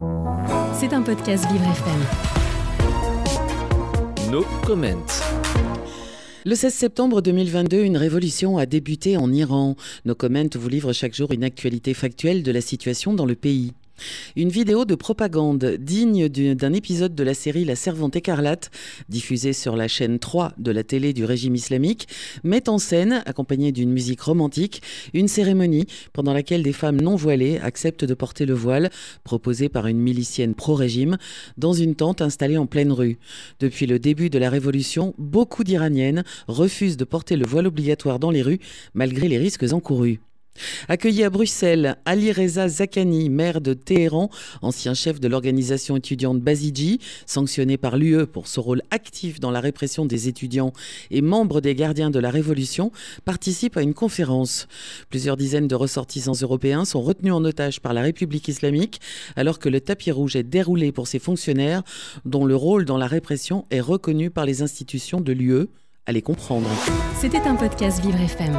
C'est un podcast Vivre FM. No comment. Le 16 septembre 2022, une révolution a débuté en Iran. Nos comments vous livrent chaque jour une actualité factuelle de la situation dans le pays. Une vidéo de propagande digne d'un épisode de la série La Servante écarlate, diffusée sur la chaîne 3 de la télé du régime islamique, met en scène, accompagnée d'une musique romantique, une cérémonie pendant laquelle des femmes non voilées acceptent de porter le voile, proposé par une milicienne pro-régime, dans une tente installée en pleine rue. Depuis le début de la révolution, beaucoup d'Iraniennes refusent de porter le voile obligatoire dans les rues, malgré les risques encourus. Accueilli à Bruxelles, Ali Reza Zakani, maire de Téhéran, ancien chef de l'organisation étudiante Baziji, sanctionné par l'UE pour son rôle actif dans la répression des étudiants et membre des gardiens de la Révolution, participe à une conférence. Plusieurs dizaines de ressortissants européens sont retenus en otage par la République islamique alors que le tapis rouge est déroulé pour ces fonctionnaires dont le rôle dans la répression est reconnu par les institutions de l'UE. Allez comprendre. C'était un podcast Vivre FM.